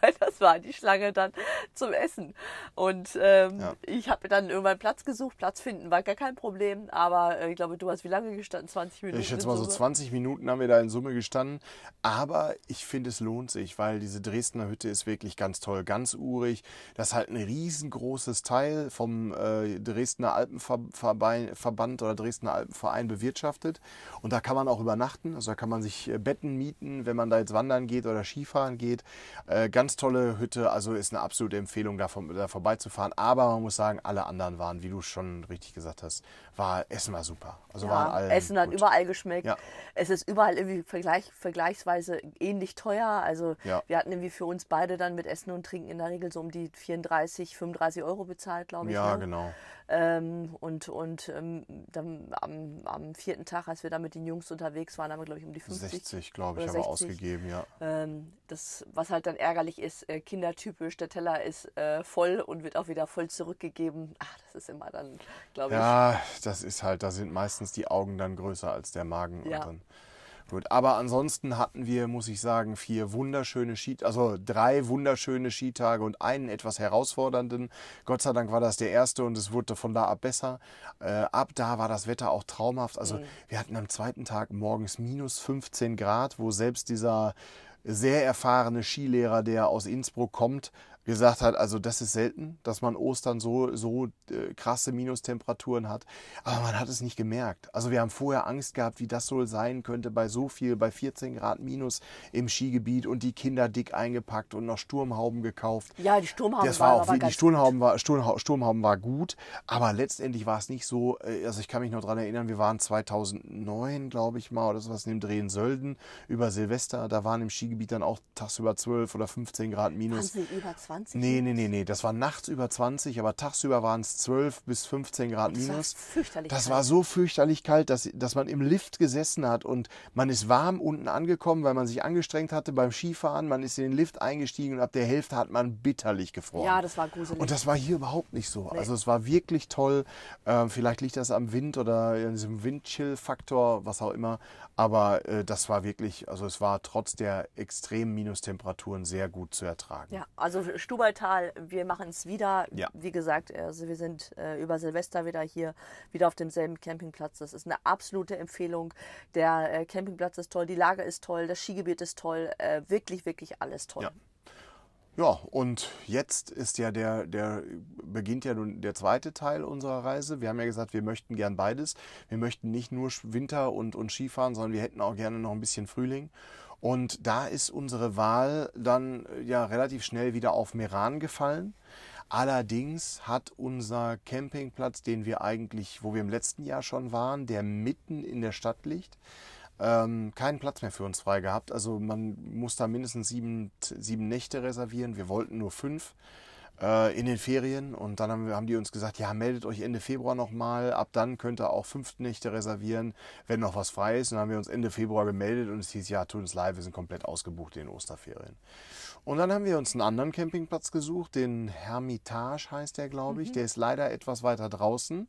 weil das war die Schlange dann zum Essen. Und ähm, ja. ich habe dann irgendwann Platz gesucht. Platz finden war gar kein Problem. Aber äh, ich glaube, du hast wie lange gestanden? 20 Minuten? Ich schätze mal so 20 Minuten haben wir da in Summe gestanden. Aber ich finde, es lohnt sich, weil diese Dresdner Hütte ist wirklich ganz toll, ganz urig. Das ist halt ein riesengroßes Teil vom äh, Dresdner Alpenverband oder Dresdner Alpenverein bewirtschaftet. Und da kann man auch übernachten. Also da kann man sich äh, Betten mieten, wenn man da jetzt wandern geht oder Skifahren geht. Äh, ganz tolle Hütte, also ist eine absolute Empfehlung, da, da vorbeizufahren. Aber man muss sagen, alle anderen waren, wie du schon richtig gesagt hast, war Essen war super. Also ja, waren alle Essen hat überall geschmeckt. Ja. Es ist überall irgendwie vergleich, vergleichsweise ähnlich teuer. Also ja. wir hatten irgendwie für uns beide dann mit Essen und Trinken in der Regel so um die 34, 35 Euro bezahlt, glaube ich. Ja, ne? genau. Ähm, und und ähm, dann am, am, vierten Tag, als wir da mit den Jungs unterwegs waren, haben wir, glaube ich, um die 50. 60, glaube ich, aber ausgegeben, ja. Ähm, das, was halt dann ärgerlich ist, äh, kindertypisch, der Teller ist äh, voll und wird auch wieder voll zurückgegeben. Ach, das ist immer dann, glaube ich. Ja, das ist halt, da sind meistens die Augen dann größer als der Magen. Ja. Und dann Gut, aber ansonsten hatten wir, muss ich sagen, vier wunderschöne Ski, also drei wunderschöne Skitage und einen etwas herausfordernden. Gott sei Dank war das der erste und es wurde von da ab besser. Äh, ab da war das Wetter auch traumhaft. Also mhm. wir hatten am zweiten Tag morgens minus 15 Grad, wo selbst dieser sehr erfahrene Skilehrer, der aus Innsbruck kommt, gesagt hat, also das ist selten, dass man Ostern so, so äh, krasse Minustemperaturen hat. Aber man hat es nicht gemerkt. Also wir haben vorher Angst gehabt, wie das wohl sein könnte bei so viel, bei 14 Grad Minus im Skigebiet und die Kinder dick eingepackt und noch Sturmhauben gekauft. Ja, die Sturmhauben das war auch, war die Sturmhauben war, Sturmhauben, Sturmhauben war gut, aber letztendlich war es nicht so, äh, also ich kann mich noch daran erinnern, wir waren 2009, glaube ich mal, oder sowas in dem Dreh in Sölden über Silvester, da waren im Skigebiet dann auch tagsüber 12 oder 15 Grad Minus. Waren Sie über 20? 20? Nee, nee, nee, nee. Das war nachts über 20, aber tagsüber waren es 12 bis 15 Grad das minus. War fürchterlich das kalt. war so fürchterlich kalt, dass, dass man im Lift gesessen hat und man ist warm unten angekommen, weil man sich angestrengt hatte beim Skifahren. Man ist in den Lift eingestiegen und ab der Hälfte hat man bitterlich gefroren. Ja, das war gruselig. Und das war hier überhaupt nicht so. Nee. Also es war wirklich toll. Ähm, vielleicht liegt das am Wind oder an diesem Windchill-Faktor, was auch immer. Aber äh, das war wirklich, also es war trotz der extremen Minustemperaturen sehr gut zu ertragen. Ja, also Stubaltal, wir machen es wieder. Ja. Wie gesagt, also wir sind äh, über Silvester wieder hier, wieder auf demselben Campingplatz. Das ist eine absolute Empfehlung. Der äh, Campingplatz ist toll, die Lage ist toll, das Skigebiet ist toll. Äh, wirklich, wirklich alles toll. Ja. Ja, und jetzt ist ja der, der beginnt ja nun der zweite Teil unserer Reise. Wir haben ja gesagt, wir möchten gern beides. Wir möchten nicht nur Winter und, und Skifahren, sondern wir hätten auch gerne noch ein bisschen Frühling. Und da ist unsere Wahl dann äh, ja relativ schnell wieder auf Meran gefallen. Allerdings hat unser Campingplatz, den wir eigentlich, wo wir im letzten Jahr schon waren, der mitten in der Stadt liegt, ähm, keinen Platz mehr für uns frei gehabt. Also man muss da mindestens sieben, sieben Nächte reservieren. Wir wollten nur fünf in den Ferien und dann haben, haben die uns gesagt, ja, meldet euch Ende Februar nochmal, ab dann könnt ihr auch fünf Nächte reservieren, wenn noch was frei ist. Und dann haben wir uns Ende Februar gemeldet und es hieß, ja, tut uns leid, wir sind komplett ausgebucht in den Osterferien. Und dann haben wir uns einen anderen Campingplatz gesucht, den Hermitage heißt der, glaube ich. Mhm. Der ist leider etwas weiter draußen.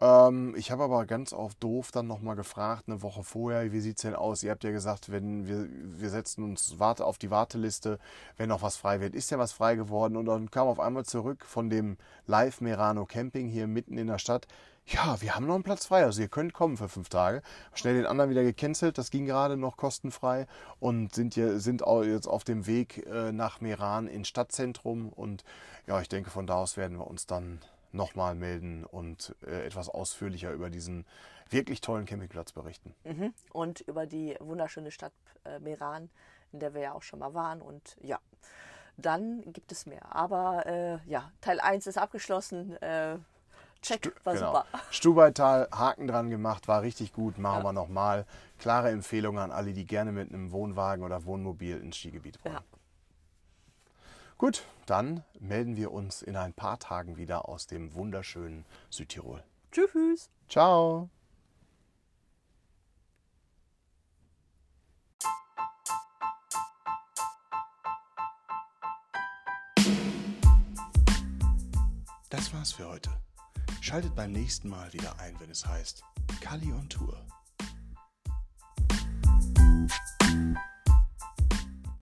Ähm, ich habe aber ganz auf doof dann nochmal gefragt, eine Woche vorher, wie sieht es denn aus? Ihr habt ja gesagt, wenn wir, wir setzen uns warte auf die Warteliste, wenn noch was frei wird. Ist ja was frei geworden? Und dann kam auf einmal zurück von dem Live Merano Camping hier mitten in der Stadt. Ja, wir haben noch einen Platz frei, also ihr könnt kommen für fünf Tage. Schnell den anderen wieder gecancelt, das ging gerade noch kostenfrei und sind, hier, sind jetzt auf dem Weg äh, nach Meran ins Stadtzentrum und ja, ich denke, von da aus werden wir uns dann nochmal melden und äh, etwas ausführlicher über diesen wirklich tollen Campingplatz berichten. Mhm. Und über die wunderschöne Stadt äh, Meran, in der wir ja auch schon mal waren. Und ja, dann gibt es mehr. Aber äh, ja, Teil 1 ist abgeschlossen. Äh, check, war genau. super. Stubaital, Haken dran gemacht, war richtig gut, machen Ja. wir nochmal. Klare Empfehlung an alle, die gerne mit einem Wohnwagen oder Wohnmobil ins Skigebiet wollen. Ja. Gut, dann melden wir uns in ein paar Tagen wieder aus dem wunderschönen Südtirol. Tschüss. Ciao! Das war's für heute. Schaltet beim nächsten Mal wieder ein, wenn es heißt Kali on Tour.